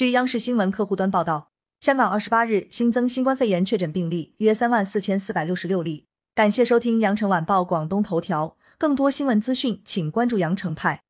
据央视新闻客户端报道香港二十八日新增新冠肺炎确诊病例约三万四千四百六十六例感谢收听羊城晚报广东头条更多新闻资讯请关注羊城派。